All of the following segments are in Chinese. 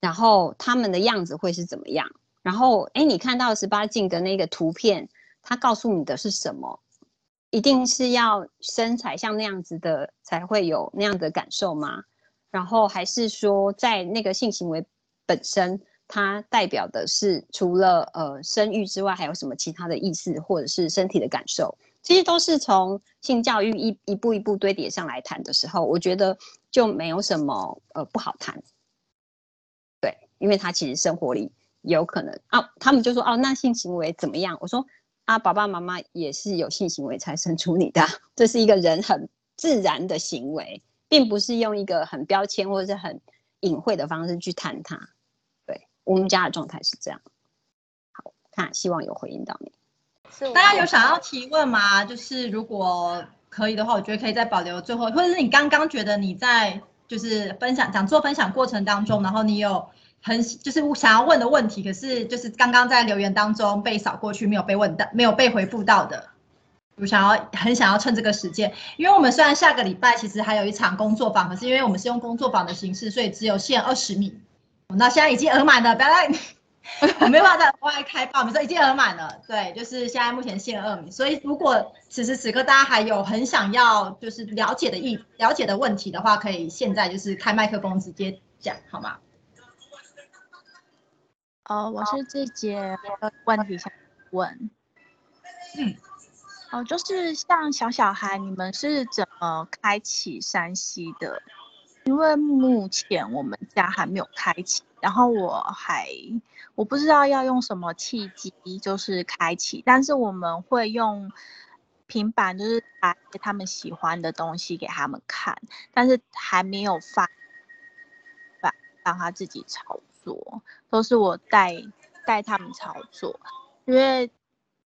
然后他们的样子会是怎么样？然后哎，你看到十八禁的那个图片，它告诉你的是什么？一定是要身材像那样子的才会有那样的感受吗？然后还是说，在那个性行为本身，它代表的是除了呃生育之外，还有什么其他的意思，或者是身体的感受？其实都是从性教育一一步一步堆叠上来谈的时候，我觉得就没有什么呃不好谈。对，因为他其实生活里有可能啊，他们就说哦，那性行为怎么样？我说。啊，爸爸妈妈也是有性行为才生出你的，这是一个人很自然的行为，并不是用一个很标签或者是很隐晦的方式去谈它。对我们家的状态是这样。好，看希望有回应到你。大家有想要提问吗？就是如果可以的话，我觉得可以再保留最后，或者是你刚刚觉得你在就是分享讲座分享过程当中，然后你有。很就是我想要问的问题，可是就是刚刚在留言当中被扫过去，没有被问到，没有被回复到的。我想要很想要趁这个时间，因为我们虽然下个礼拜其实还有一场工作坊，可是因为我们是用工作坊的形式，所以只有限二十米。那现在已经额满了，不要再，我没办法再额外开报，我们说已经额满了。对，就是现在目前限二米，所以如果此时此刻大家还有很想要就是了解的意了解的问题的话，可以现在就是开麦克风直接讲，好吗？哦，我是这节问题想问，嗯，哦，就是像小小孩，你们是怎么开启山西的？因为目前我们家还没有开启，然后我还我不知道要用什么契机，就是开启，但是我们会用平板，就是把他们喜欢的东西给他们看，但是还没有发，让让他自己操作都是我带带他们操作，因为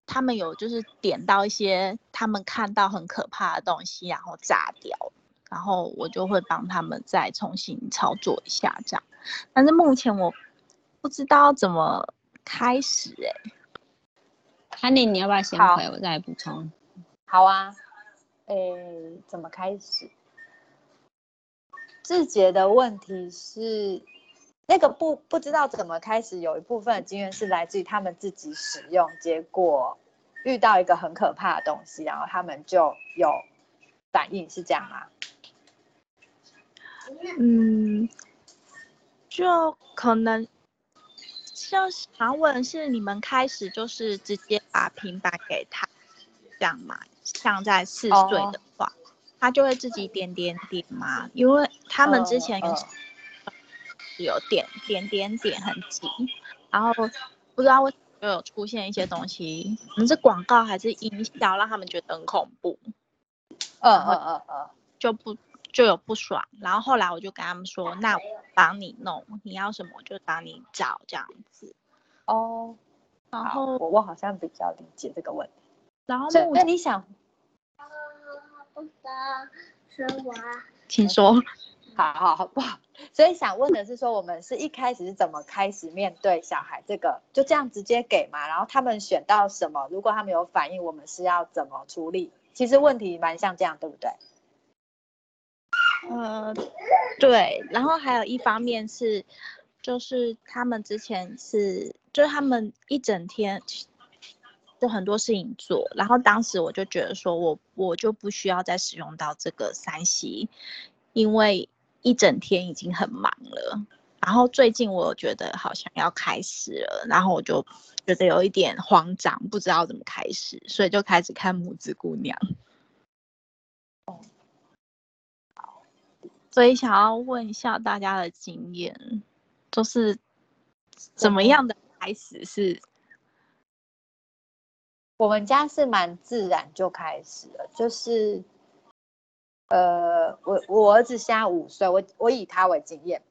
他们有就是点到一些他们看到很可怕的东西，然后炸掉，然后我就会帮他们再重新操作一下这样。但是目前我不知道怎么开始哎，Honey，你要不要先回？我再补充。好啊，诶，怎么开始？志杰的问题是。那个不不知道怎么开始，有一部分的经验是来自于他们自己使用，结果遇到一个很可怕的东西，然后他们就有反应，是这样吗？嗯，就可能像想问是你们开始就是直接把平板给他这样嘛？像在四岁的话，他就会自己点点点嘛？因为他们之前。有点点点点很急，然后不知道为什么就有出现一些东西，可能是广告还是音效，让他们觉得很恐怖。嗯嗯嗯嗯，就不就有不爽，然后后来我就跟他们说，那我帮你弄，你要什么我就帮你找这样子。哦，然后我我好像比较理解这个问题。然后那你想，请说。好好好不好？所以想问的是，说我们是一开始是怎么开始面对小孩这个，就这样直接给嘛？然后他们选到什么？如果他们有反应，我们是要怎么处理？其实问题蛮像这样，对不对？呃，对。然后还有一方面是，就是他们之前是，就是他们一整天就很多事情做，然后当时我就觉得说我我就不需要再使用到这个三 C，因为。一整天已经很忙了，然后最近我觉得好像要开始了，然后我就觉得有一点慌张，不知道怎么开始，所以就开始看母子姑娘。哦，所以想要问一下大家的经验，就是怎么样的开始是？我们家是蛮自然就开始了，就是。呃，我我儿子现在五岁，我我以他为经验。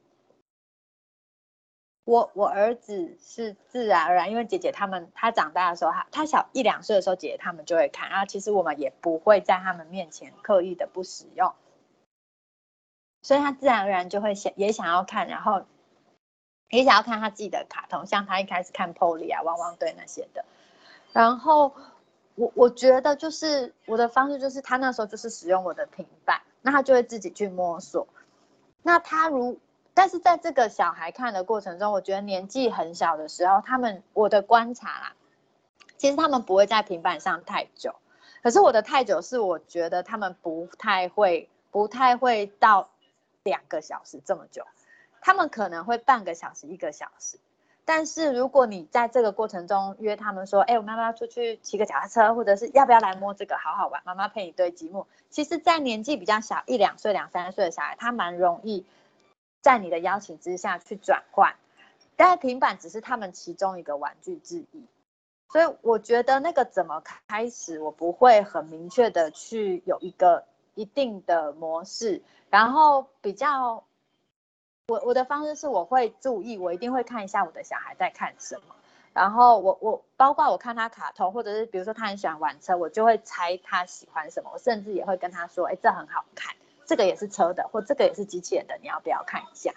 我我儿子是自然而然，因为姐姐他们他长大的时候，他他小一两岁的时候，姐姐他们就会看，然后其实我们也不会在他们面前刻意的不使用，所以他自然而然就会想也想要看，然后也想要看他自己的卡通，像他一开始看 Polly 啊、汪汪队那些的，然后。我我觉得就是我的方式就是他那时候就是使用我的平板，那他就会自己去摸索。那他如但是在这个小孩看的过程中，我觉得年纪很小的时候，他们我的观察啦，其实他们不会在平板上太久。可是我的太久是我觉得他们不太会，不太会到两个小时这么久，他们可能会半个小时、一个小时。但是如果你在这个过程中约他们说，哎，我妈妈出去骑个脚踏车，或者是要不要来摸这个，好好玩，妈妈陪你堆积木。其实，在年纪比较小，一两岁、两三岁的小孩，他蛮容易在你的邀请之下去转换。但平板只是他们其中一个玩具之一，所以我觉得那个怎么开始，我不会很明确的去有一个一定的模式，然后比较。我我的方式是，我会注意，我一定会看一下我的小孩在看什么，然后我我包括我看他卡通，或者是比如说他很喜欢玩车，我就会猜他喜欢什么，我甚至也会跟他说，哎，这很好看，这个也是车的，或这个也是机器人的，你要不要看一下？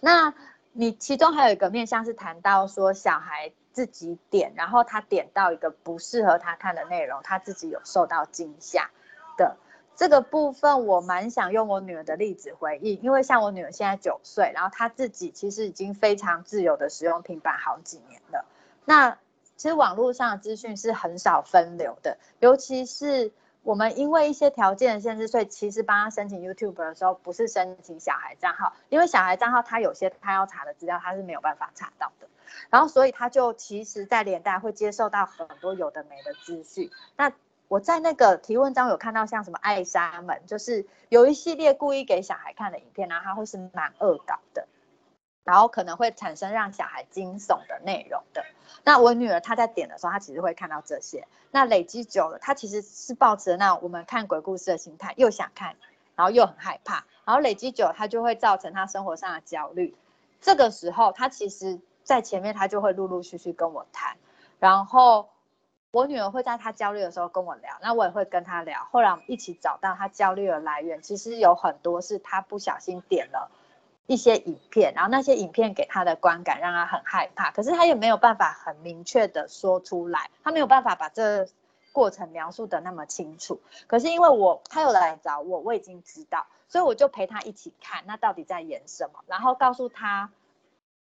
那你其中还有一个面向是谈到说小孩自己点，然后他点到一个不适合他看的内容，他自己有受到惊吓的。这个部分我蛮想用我女儿的例子回应，因为像我女儿现在九岁，然后她自己其实已经非常自由的使用平板好几年了。那其实网络上的资讯是很少分流的，尤其是我们因为一些条件的限制，所以其实帮她申请 YouTube 的时候，不是申请小孩账号，因为小孩账号他有些他要查的资料他是没有办法查到的，然后所以他就其实在连带会接受到很多有的没的资讯。那我在那个提问章有看到像什么艾莎们，就是有一系列故意给小孩看的影片，然后它会是蛮恶搞的，然后可能会产生让小孩惊悚的内容的。那我女儿她在点的时候，她其实会看到这些。那累积久了，她其实是抱持那我们看鬼故事的心态，又想看，然后又很害怕，然后累积久，了，她就会造成她生活上的焦虑。这个时候，她其实在前面，她就会陆陆续续跟我谈，然后。我女儿会在她焦虑的时候跟我聊，那我也会跟她聊。后来我们一起找到她焦虑的来源，其实有很多是她不小心点了一些影片，然后那些影片给她的观感让她很害怕，可是她也没有办法很明确的说出来，她没有办法把这过程描述的那么清楚。可是因为我她有来找我，我已经知道，所以我就陪她一起看，那到底在演什么，然后告诉她。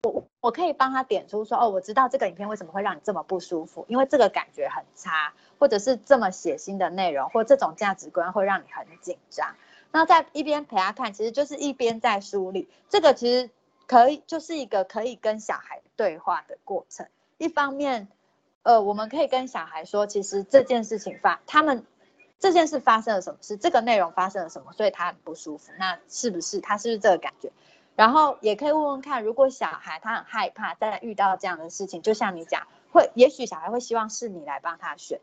我我可以帮他点出说，哦，我知道这个影片为什么会让你这么不舒服，因为这个感觉很差，或者是这么血腥的内容，或这种价值观会让你很紧张。那在一边陪他看，其实就是一边在梳理。这个其实可以就是一个可以跟小孩对话的过程。一方面，呃，我们可以跟小孩说，其实这件事情发，他们这件事发生了什么事，这个内容发生了什么，所以他很不舒服。那是不是他是不是这个感觉？然后也可以问问看，如果小孩他很害怕，在遇到这样的事情，就像你讲，会也许小孩会希望是你来帮他选。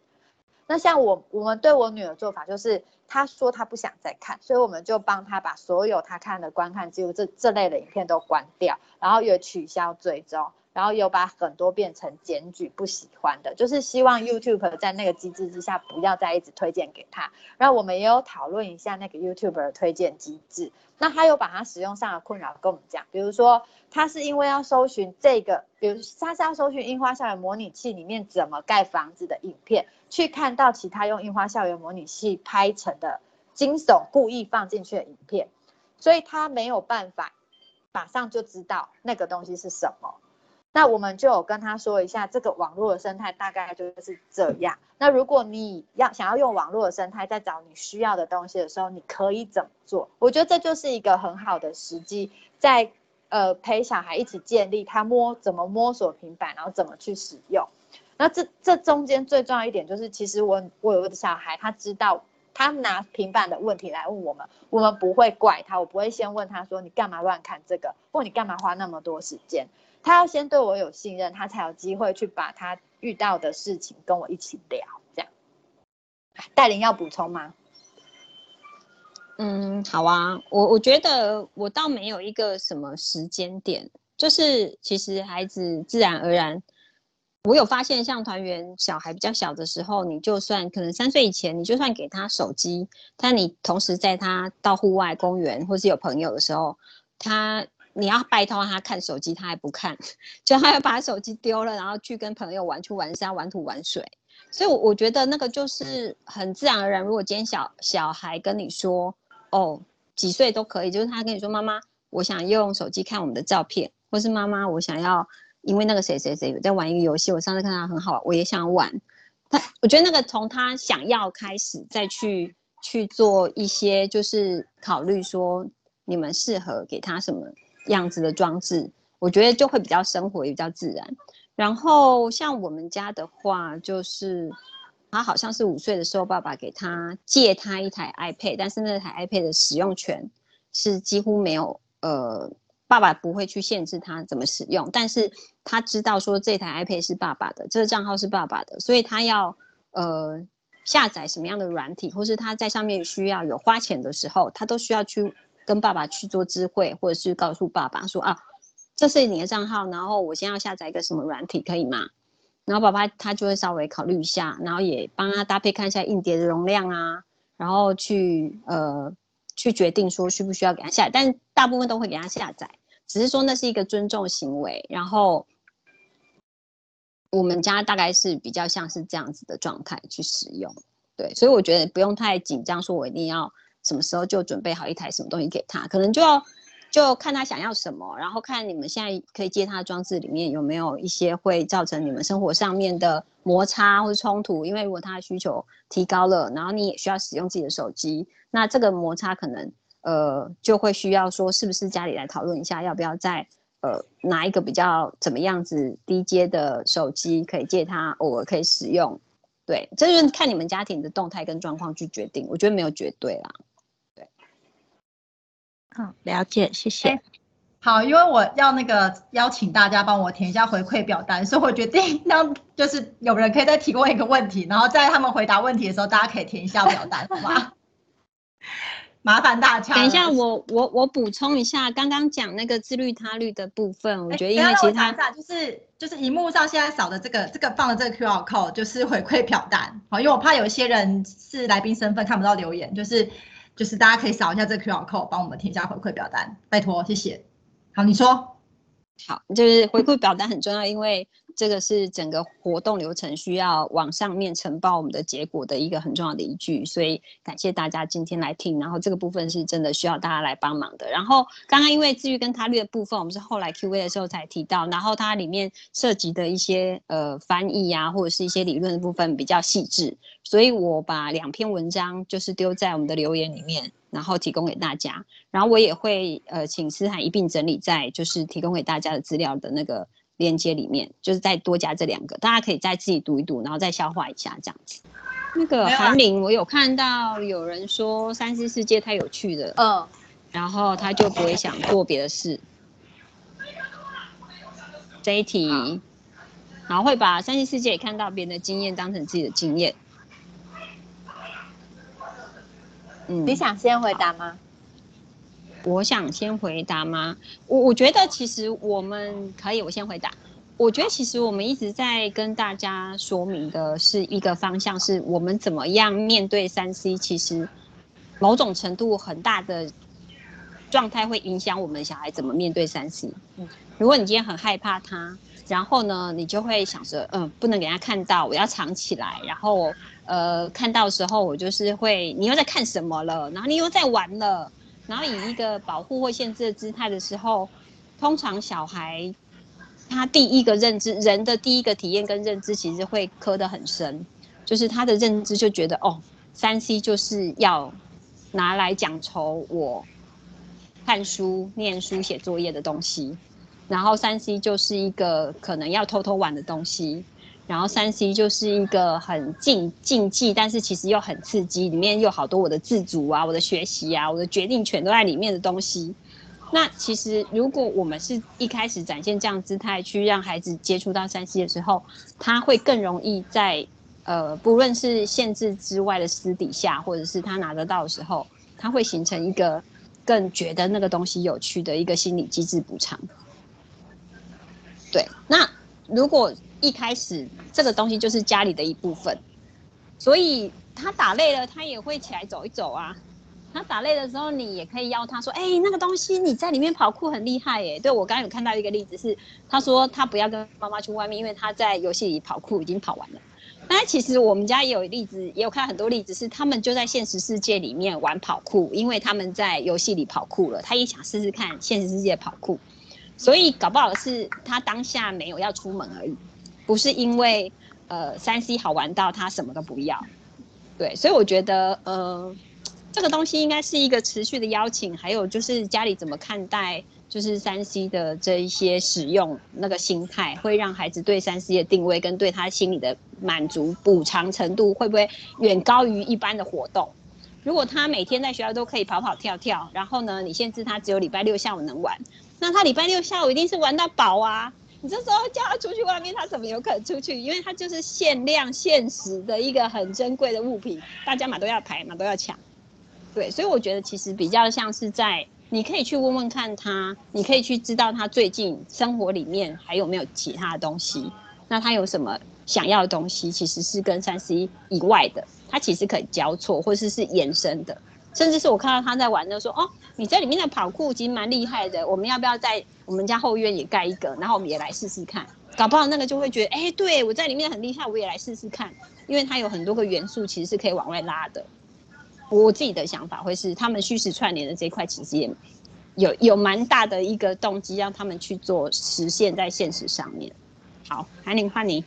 那像我我们对我女儿做法就是，她说她不想再看，所以我们就帮她把所有她看的观看记录这这类的影片都关掉，然后也取消追踪。然后有把很多变成检举不喜欢的，就是希望 YouTube 在那个机制之下不要再一直推荐给他。然后我们也有讨论一下那个 YouTube 的推荐机制。那他有把他使用上的困扰跟我们讲，比如说他是因为要搜寻这个，比如他是要搜寻樱花校园模拟器里面怎么盖房子的影片，去看到其他用樱花校园模拟器拍成的惊悚故意放进去的影片，所以他没有办法马上就知道那个东西是什么。那我们就有跟他说一下，这个网络的生态大概就是这样。那如果你要想要用网络的生态，在找你需要的东西的时候，你可以怎么做？我觉得这就是一个很好的时机，在呃陪小孩一起建立他摸怎么摸索平板，然后怎么去使用。那这这中间最重要一点就是，其实我我有个小孩，他知道他拿平板的问题来问我们，我们不会怪他，我不会先问他说你干嘛乱看这个，或你干嘛花那么多时间。他要先对我有信任，他才有机会去把他遇到的事情跟我一起聊。这样，戴琳要补充吗？嗯，好啊，我我觉得我倒没有一个什么时间点，就是其实孩子自然而然，我有发现，像团圆小孩比较小的时候，你就算可能三岁以前，你就算给他手机，但你同时在他到户外公园或是有朋友的时候，他。你要拜托他看手机，他还不看，就他要把手机丢了，然后去跟朋友玩，去玩山、玩土、玩水。所以，我我觉得那个就是很自然而然。如果今天小小孩跟你说，哦，几岁都可以，就是他跟你说，妈妈，我想用手机看我们的照片，或是妈妈我想要因为那个谁谁谁在玩一个游戏，我上次看他很好玩，我也想玩。他我觉得那个从他想要开始，再去去做一些就是考虑说你们适合给他什么样子的装置，我觉得就会比较生活也比较自然。然后像我们家的话，就是他好像是五岁的时候，爸爸给他借他一台 iPad，但是那台 iPad 的使用权是几乎没有，呃，爸爸不会去限制他怎么使用，但是他知道说这台 iPad 是爸爸的，这个账号是爸爸的，所以他要呃下载什么样的软体，或是他在上面需要有花钱的时候，他都需要去跟爸爸去做知会，或者是告诉爸爸说啊。这是你的账号，然后我先要下载一个什么软体，可以吗？然后爸爸他就会稍微考虑一下，然后也帮他搭配看一下硬碟的容量啊，然后去呃去决定说需不需要给他下，但大部分都会给他下载，只是说那是一个尊重行为。然后我们家大概是比较像是这样子的状态去使用，对，所以我觉得不用太紧张，说我一定要什么时候就准备好一台什么东西给他，可能就要。就看他想要什么，然后看你们现在可以接他的装置里面有没有一些会造成你们生活上面的摩擦或者冲突。因为如果他的需求提高了，然后你也需要使用自己的手机，那这个摩擦可能呃就会需要说是不是家里来讨论一下，要不要再呃拿一个比较怎么样子低阶的手机可以借他偶尔可以使用。对，这就是看你们家庭的动态跟状况去决定。我觉得没有绝对啦。好，了解，谢谢。好，因为我要那个邀请大家帮我填一下回馈表单，所以我决定让就是有人可以再提供一个问题，然后在他们回答问题的时候，大家可以填一下表单，好吗？麻烦大家。等一下，我我我补充一下，刚刚讲那个自律他律的部分，我觉得因为其他就是就是荧幕上现在扫的这个这个放的这个 Q R code 就是回馈表单，好，因为我怕有一些人是来宾身份看不到留言，就是。就是大家可以扫一下这个 QR code，帮我们填一下回馈表单，拜托，谢谢。好，你说。好，就是回馈表单很重要，因为这个是整个活动流程需要往上面呈报我们的结果的一个很重要的依据，所以感谢大家今天来听。然后这个部分是真的需要大家来帮忙的。然后刚刚因为至于跟他律的部分，我们是后来 Q&A 的时候才提到，然后它里面涉及的一些呃翻译啊，或者是一些理论的部分比较细致，所以我把两篇文章就是丢在我们的留言里面。然后提供给大家，然后我也会呃请思涵一并整理在就是提供给大家的资料的那个链接里面，就是再多加这两个，大家可以再自己读一读，然后再消化一下这样子。那个韩玲，我有看到有人说三 C 世界太有趣了，嗯，然后他就不会想做别的事。这一题，然后会把三 C 世界看到别人的经验当成自己的经验。嗯你想先回答吗？我想先回答吗？我我觉得其实我们可以，我先回答。我觉得其实我们一直在跟大家说明的是一个方向，是我们怎么样面对三 C。其实某种程度很大的状态会影响我们小孩怎么面对三 C。嗯，如果你今天很害怕他，然后呢，你就会想着，嗯，不能给他看到，我要藏起来，然后。呃，看到时候我就是会，你又在看什么了？然后你又在玩了，然后以一个保护或限制的姿态的时候，通常小孩他第一个认知，人的第一个体验跟认知其实会磕得很深，就是他的认知就觉得哦，三 C 就是要拿来讲酬我看书、念书、写作业的东西，然后三 C 就是一个可能要偷偷玩的东西。然后三 C 就是一个很禁禁忌，但是其实又很刺激，里面有好多我的自主啊、我的学习啊、我的决定权都在里面的东西。那其实如果我们是一开始展现这样姿态去让孩子接触到三 C 的时候，他会更容易在呃不论是限制之外的私底下，或者是他拿得到的时候，他会形成一个更觉得那个东西有趣的一个心理机制补偿。对，那如果。一开始这个东西就是家里的一部分，所以他打累了，他也会起来走一走啊。他打累的时候，你也可以邀他说：“哎，那个东西你在里面跑酷很厉害耶。”对我刚刚有看到一个例子是，他说他不要跟妈妈去外面，因为他在游戏里跑酷已经跑完了。那其实我们家也有例子，也有看很多例子，是他们就在现实世界里面玩跑酷，因为他们在游戏里跑酷了，他也想试试看现实世界跑酷，所以搞不好是他当下没有要出门而已，不是因为呃三 C 好玩到他什么都不要。对，所以我觉得呃这个东西应该是一个持续的邀请，还有就是家里怎么看待。就是三 C 的这一些使用那个心态，会让孩子对三 C 的定位跟对他心理的满足补偿程度，会不会远高于一般的活动？如果他每天在学校都可以跑跑跳跳，然后呢，你限制他只有礼拜六下午能玩，那他礼拜六下午一定是玩到饱啊！你这时候叫他出去外面，他怎么有可能出去？因为他就是限量限时的一个很珍贵的物品，大家嘛都要排嘛都要抢。对，所以我觉得其实比较像是在。你可以去问问看他，你可以去知道他最近生活里面还有没有其他的东西。那他有什么想要的东西，其实是跟三 C 以外的，他其实可以交错，或者是是延伸的。甚至是我看到他在玩的说：“哦，你在里面的跑酷其实蛮厉害的，我们要不要在我们家后院也盖一个？然后我们也来试试看。搞不好那个就会觉得，哎，对我在里面很厉害，我也来试试看。因为它有很多个元素，其实是可以往外拉的。”我自己的想法会是，他们虚实串联的这一块，其实也有有蛮大的一个动机，让他们去做实现，在现实上面。好，韩宁换你，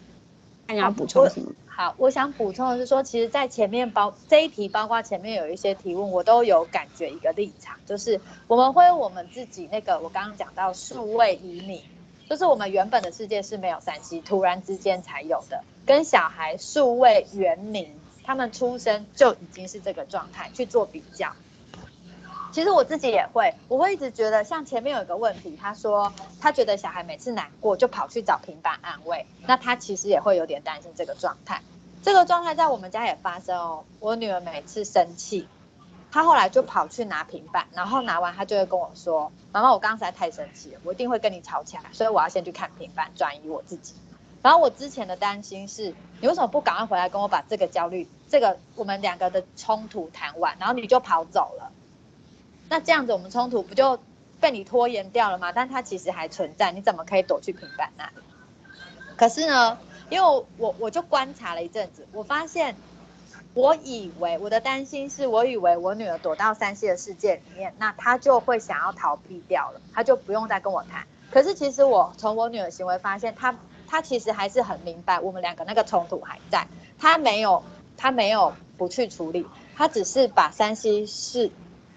看你要补充什么？好，我想补充的是说，其实，在前面包这一题，包括前面有一些提问，我都有感觉一个立场，就是我们会我们自己那个，我刚刚讲到数位移民，就是我们原本的世界是没有三 C，突然之间才有的，跟小孩数位原民。他们出生就已经是这个状态去做比较，其实我自己也会，我会一直觉得，像前面有一个问题，他说他觉得小孩每次难过就跑去找平板安慰，那他其实也会有点担心这个状态。这个状态在我们家也发生哦，我女儿每次生气，她后来就跑去拿平板，然后拿完她就会跟我说：“妈妈，我刚才太生气了，我一定会跟你吵起来，所以我要先去看平板，转移我自己。”然后我之前的担心是，你为什么不赶快回来跟我把这个焦虑、这个我们两个的冲突谈完，然后你就跑走了？那这样子我们冲突不就被你拖延掉了吗？但它其实还存在，你怎么可以躲去平板那里？可是呢，因为我我就观察了一阵子，我发现，我以为我的担心是我以为我女儿躲到山西的世界里面，那她就会想要逃避掉了，她就不用再跟我谈。可是其实我从我女儿行为发现，她。他其实还是很明白，我们两个那个冲突还在，他没有，他没有不去处理，他只是把三 C 是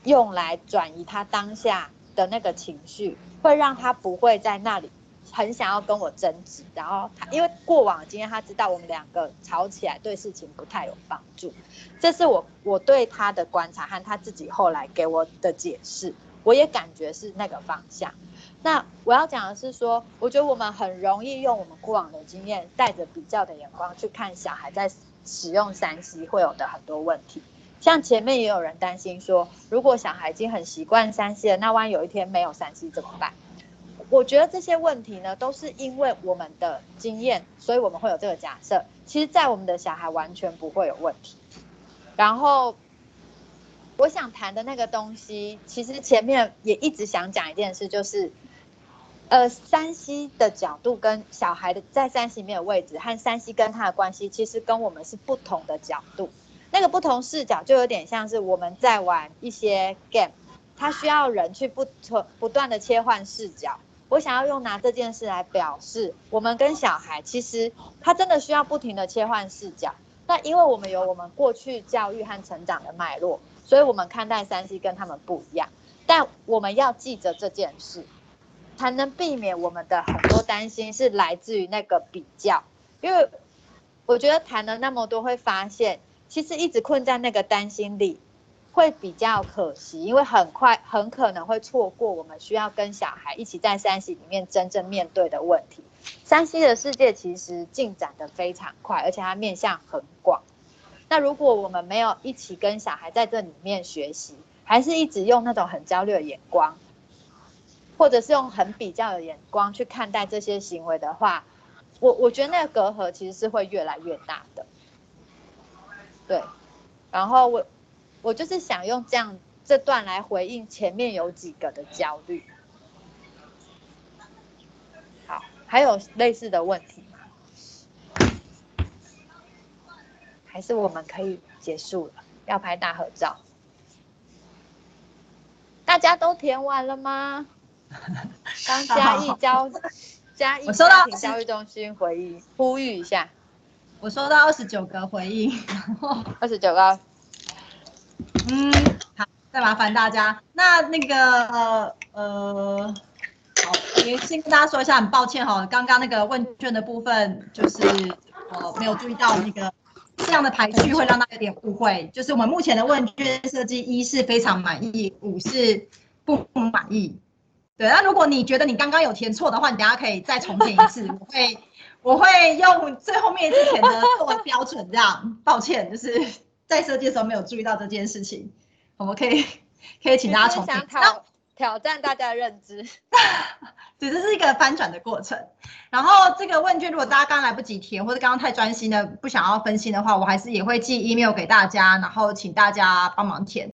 用来转移他当下的那个情绪，会让他不会在那里很想要跟我争执，然后他因为过往的经验，他知道我们两个吵起来对事情不太有帮助，这是我我对他的观察和他自己后来给我的解释，我也感觉是那个方向。那我要讲的是说，我觉得我们很容易用我们过往的经验，带着比较的眼光去看小孩在使用三 C 会有的很多问题。像前面也有人担心说，如果小孩已经很习惯三 C 了，那万一有一天没有三 C 怎么办？我觉得这些问题呢，都是因为我们的经验，所以我们会有这个假设。其实，在我们的小孩完全不会有问题。然后。我想谈的那个东西，其实前面也一直想讲一件事，就是，呃，山西的角度跟小孩的在山西里面的位置和山西跟他的关系，其实跟我们是不同的角度。那个不同视角就有点像是我们在玩一些 game，它需要人去不不不断的切换视角。我想要用拿这件事来表示，我们跟小孩其实他真的需要不停的切换视角。那因为我们有我们过去教育和成长的脉络。所以，我们看待三 C 跟他们不一样，但我们要记着这件事，才能避免我们的很多担心是来自于那个比较。因为我觉得谈了那么多，会发现其实一直困在那个担心里，会比较可惜，因为很快很可能会错过我们需要跟小孩一起在三西里面真正面对的问题。三西的世界其实进展的非常快，而且它面向很广。那如果我们没有一起跟小孩在这里面学习，还是一直用那种很焦虑的眼光，或者是用很比较的眼光去看待这些行为的话，我我觉得那个隔阂其实是会越来越大的。对，然后我我就是想用这样这段来回应前面有几个的焦虑。好，还有类似的问题吗。还是我们可以结束了？要拍大合照？大家都填完了吗？刚嘉义教嘉义收到教育中心回应呼吁一下，我收到二十九个回应，二十九个。嗯，好，再麻烦大家。那那个呃呃，好，也先跟大家说一下，很抱歉哈，刚刚那个问卷的部分就是呃没有注意到那个这样的排序会让大家有点误会。就是我们目前的问卷设计，一是非常满意，五是不满意。对，那如果你觉得你刚刚有填错的话，你等下可以再重填一次。我会我会用最后面一次填的作为标准，这样。抱歉，就是。在设计的时候没有注意到这件事情，我们可以 可以请大家重新挑挑战大家的认知，只是是一个翻转的过程。然后这个问卷如果大家刚来不及填，或者刚刚太专心的不想要分心的话，我还是也会寄 email 给大家，然后请大家帮忙填。